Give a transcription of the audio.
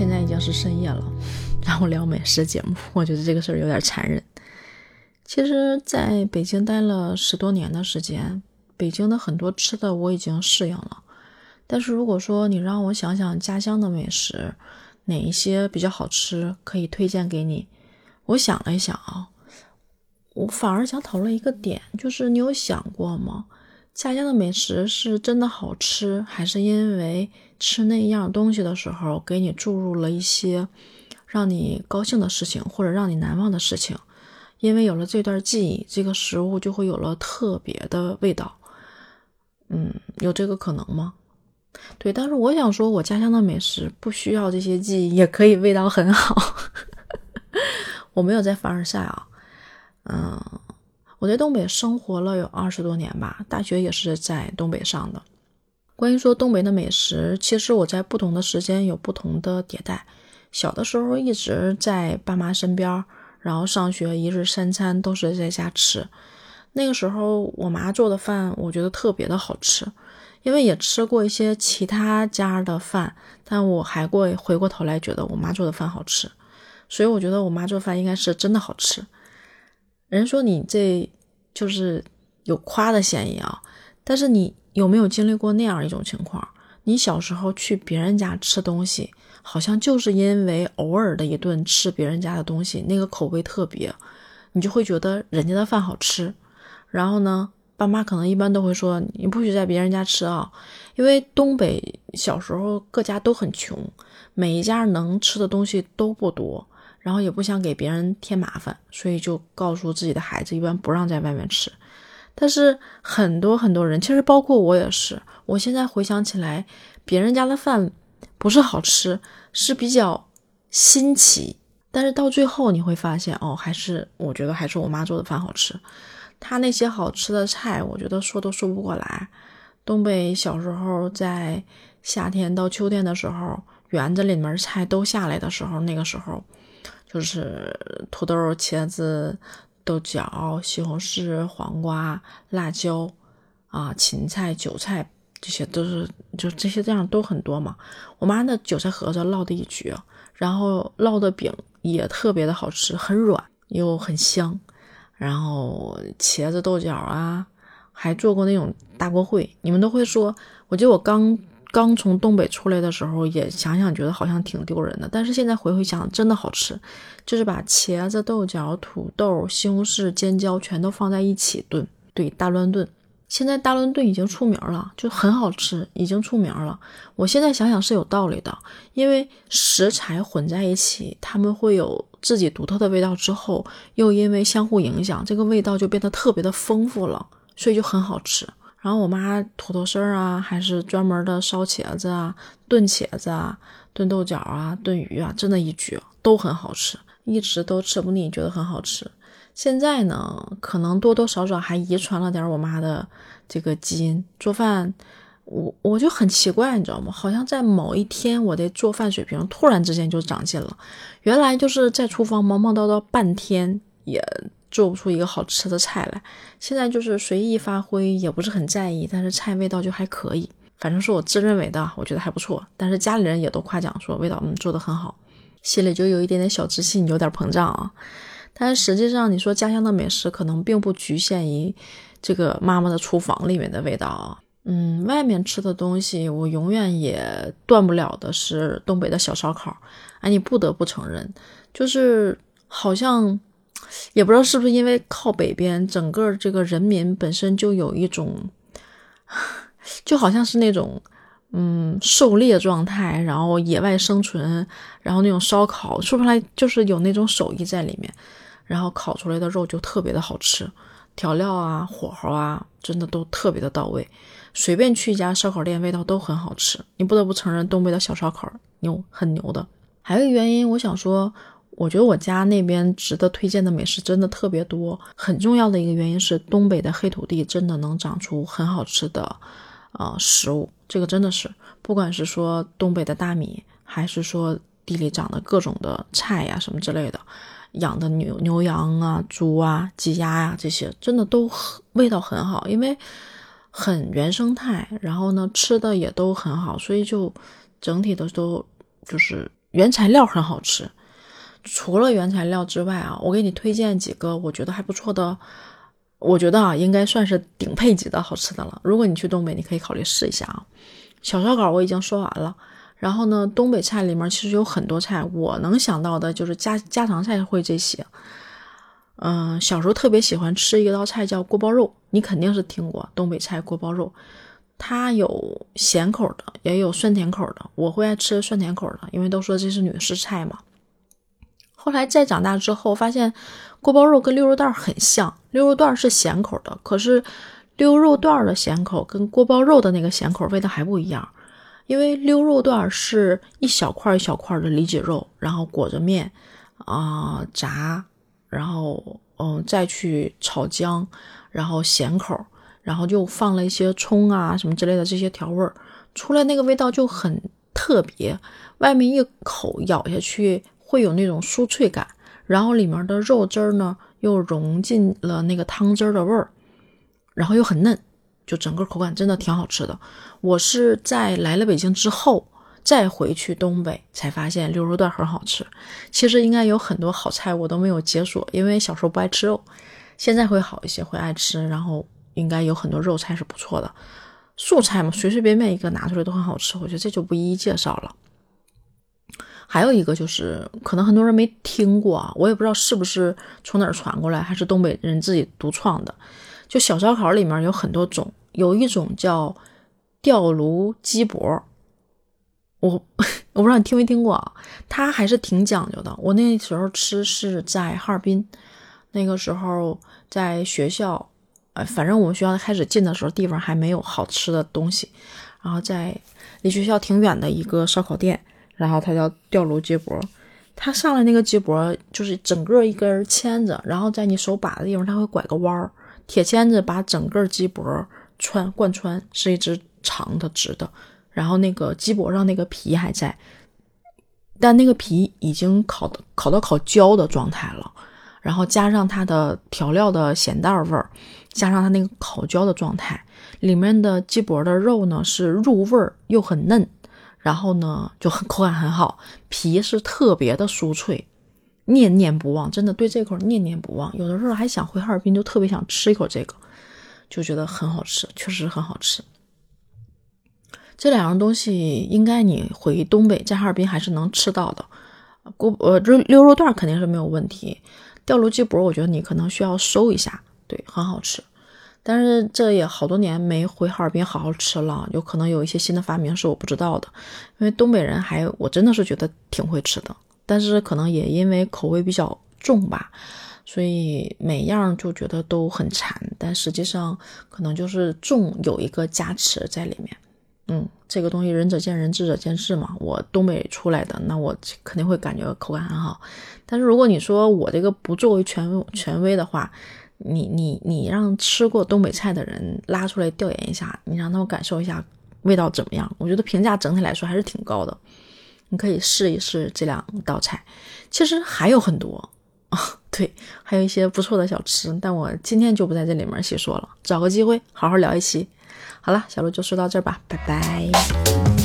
现在已经是深夜了，让我聊美食节目，我觉得这个事儿有点残忍。其实，在北京待了十多年的时间，北京的很多吃的我已经适应了。但是如果说你让我想想家乡的美食，哪一些比较好吃，可以推荐给你？我想了一想啊，我反而想讨论一个点，就是你有想过吗？家乡的美食是真的好吃，还是因为吃那样东西的时候给你注入了一些让你高兴的事情，或者让你难忘的事情？因为有了这段记忆，这个食物就会有了特别的味道。嗯，有这个可能吗？对，但是我想说，我家乡的美食不需要这些记忆，也可以味道很好。我没有在凡尔赛啊，嗯，我在东北生活了有二十多年吧，大学也是在东北上的。关于说东北的美食，其实我在不同的时间有不同的迭代。小的时候一直在爸妈身边。然后上学一日三餐都是在家吃，那个时候我妈做的饭我觉得特别的好吃，因为也吃过一些其他家的饭，但我还过回过头来觉得我妈做的饭好吃，所以我觉得我妈做饭应该是真的好吃。人说你这就是有夸的嫌疑啊，但是你有没有经历过那样一种情况？你小时候去别人家吃东西？好像就是因为偶尔的一顿吃别人家的东西，那个口味特别，你就会觉得人家的饭好吃。然后呢，爸妈可能一般都会说你不许在别人家吃啊，因为东北小时候各家都很穷，每一家能吃的东西都不多，然后也不想给别人添麻烦，所以就告诉自己的孩子一般不让在外面吃。但是很多很多人，其实包括我也是，我现在回想起来，别人家的饭。不是好吃，是比较新奇，但是到最后你会发现，哦，还是我觉得还是我妈做的饭好吃。她那些好吃的菜，我觉得说都说不过来。东北小时候在夏天到秋天的时候，园子里面菜都下来的时候，那个时候就是土豆、茄子、豆角、西红柿、黄瓜、辣椒啊、芹菜、韭菜。这些都是，就这些这样都很多嘛。我妈那韭菜盒子烙的一绝，然后烙的饼也特别的好吃，很软又很香。然后茄子豆角啊，还做过那种大锅烩。你们都会说，我记得我刚刚从东北出来的时候，也想想觉得好像挺丢人的，但是现在回回想，真的好吃。就是把茄子、豆角、土豆、西红柿、尖椒全都放在一起炖，对，大乱炖。现在大乱炖已经出名了，就很好吃，已经出名了。我现在想想是有道理的，因为食材混在一起，它们会有自己独特的味道，之后又因为相互影响，这个味道就变得特别的丰富了，所以就很好吃。然后我妈土豆丝儿啊，还是专门的烧茄子啊、炖茄子啊、炖豆角啊、炖鱼啊，真的一绝，都很好吃，一直都吃不腻，觉得很好吃。现在呢，可能多多少少还遗传了点我妈的这个基因做饭，我我就很奇怪，你知道吗？好像在某一天，我的做饭水平突然之间就长进了。原来就是在厨房忙忙叨叨半天也做不出一个好吃的菜来，现在就是随意发挥，也不是很在意，但是菜味道就还可以，反正是我自认为的，我觉得还不错。但是家里人也都夸奖说味道嗯做的很好，心里就有一点点小自信，有点膨胀啊。但实际上，你说家乡的美食可能并不局限于这个妈妈的厨房里面的味道啊。嗯，外面吃的东西，我永远也断不了的是东北的小烧烤。哎，你不得不承认，就是好像也不知道是不是因为靠北边，整个这个人民本身就有一种，就好像是那种嗯狩猎状态，然后野外生存，然后那种烧烤说不出来，就是有那种手艺在里面。然后烤出来的肉就特别的好吃，调料啊、火候啊，真的都特别的到位。随便去一家烧烤店，味道都很好吃。你不得不承认，东北的小烧烤牛很牛的。还有一个原因，我想说，我觉得我家那边值得推荐的美食真的特别多。很重要的一个原因是，东北的黑土地真的能长出很好吃的啊食物。这个真的是，不管是说东北的大米，还是说地里长的各种的菜呀什么之类的。养的牛牛羊啊、猪啊、鸡鸭呀，这些真的都味道很好，因为很原生态，然后呢吃的也都很好，所以就整体的都就是原材料很好吃。除了原材料之外啊，我给你推荐几个我觉得还不错的，我觉得啊应该算是顶配级的好吃的了。如果你去东北，你可以考虑试一下啊。小烧烤我已经说完了，然后呢，东北菜里面其实有很多菜，我能想到的就是家家常菜会这些。嗯，小时候特别喜欢吃一道菜叫锅包肉，你肯定是听过东北菜锅包肉，它有咸口的，也有酸甜口的。我会爱吃酸甜口的，因为都说这是女士菜嘛。后来再长大之后，发现锅包肉跟溜肉段很像，溜肉段是咸口的，可是溜肉段的咸口跟锅包肉的那个咸口味道还不一样。因为溜肉段是一小块一小块的里脊肉，然后裹着面啊炸，然后嗯再去炒姜，然后咸口，然后就放了一些葱啊什么之类的这些调味儿，出来那个味道就很特别，外面一口咬下去。会有那种酥脆感，然后里面的肉汁呢又融进了那个汤汁的味儿，然后又很嫩，就整个口感真的挺好吃的。我是在来了北京之后再回去东北才发现溜肉段很好吃。其实应该有很多好菜我都没有解锁，因为小时候不爱吃肉，现在会好一些，会爱吃。然后应该有很多肉菜是不错的，素菜嘛，随随便便一个拿出来都很好吃。我觉得这就不一一介绍了。还有一个就是，可能很多人没听过啊，我也不知道是不是从哪儿传过来，还是东北人自己独创的。就小烧烤里面有很多种，有一种叫吊炉鸡脖，我 我不知道你听没听过啊，它还是挺讲究的。我那时候吃是在哈尔滨，那个时候在学校，呃，反正我们学校开始进的时候，地方还没有好吃的东西，然后在离学校挺远的一个烧烤店。然后它叫吊炉鸡脖，它上来那个鸡脖就是整个一根签子，然后在你手把的地方它会拐个弯儿，铁签子把整个鸡脖穿贯穿，是一只长的直的，然后那个鸡脖上那个皮还在，但那个皮已经烤的烤到烤焦的状态了，然后加上它的调料的咸淡味儿，加上它那个烤焦的状态，里面的鸡脖的肉呢是入味儿又很嫩。然后呢，就很口感很好，皮是特别的酥脆，念念不忘，真的对这口念念不忘。有的时候还想回哈尔滨，就特别想吃一口这个，就觉得很好吃，确实很好吃。这两样东西应该你回东北在哈尔滨还是能吃到的。锅呃，这溜肉段肯定是没有问题，吊炉鸡脖我觉得你可能需要收一下，对，很好吃。但是这也好多年没回哈尔滨好好吃了，有可能有一些新的发明是我不知道的。因为东北人还我真的是觉得挺会吃的，但是可能也因为口味比较重吧，所以每样就觉得都很馋。但实际上可能就是重有一个加持在里面。嗯，这个东西仁者见仁，智者见智嘛。我东北出来的，那我肯定会感觉口感很好。但是如果你说我这个不作为权权威的话，你你你让吃过东北菜的人拉出来调研一下，你让他们感受一下味道怎么样？我觉得评价整体来说还是挺高的。你可以试一试这两道菜，其实还有很多啊，对，还有一些不错的小吃，但我今天就不在这里面细说了，找个机会好好聊一期。好了，小鹿就说到这儿吧，拜拜。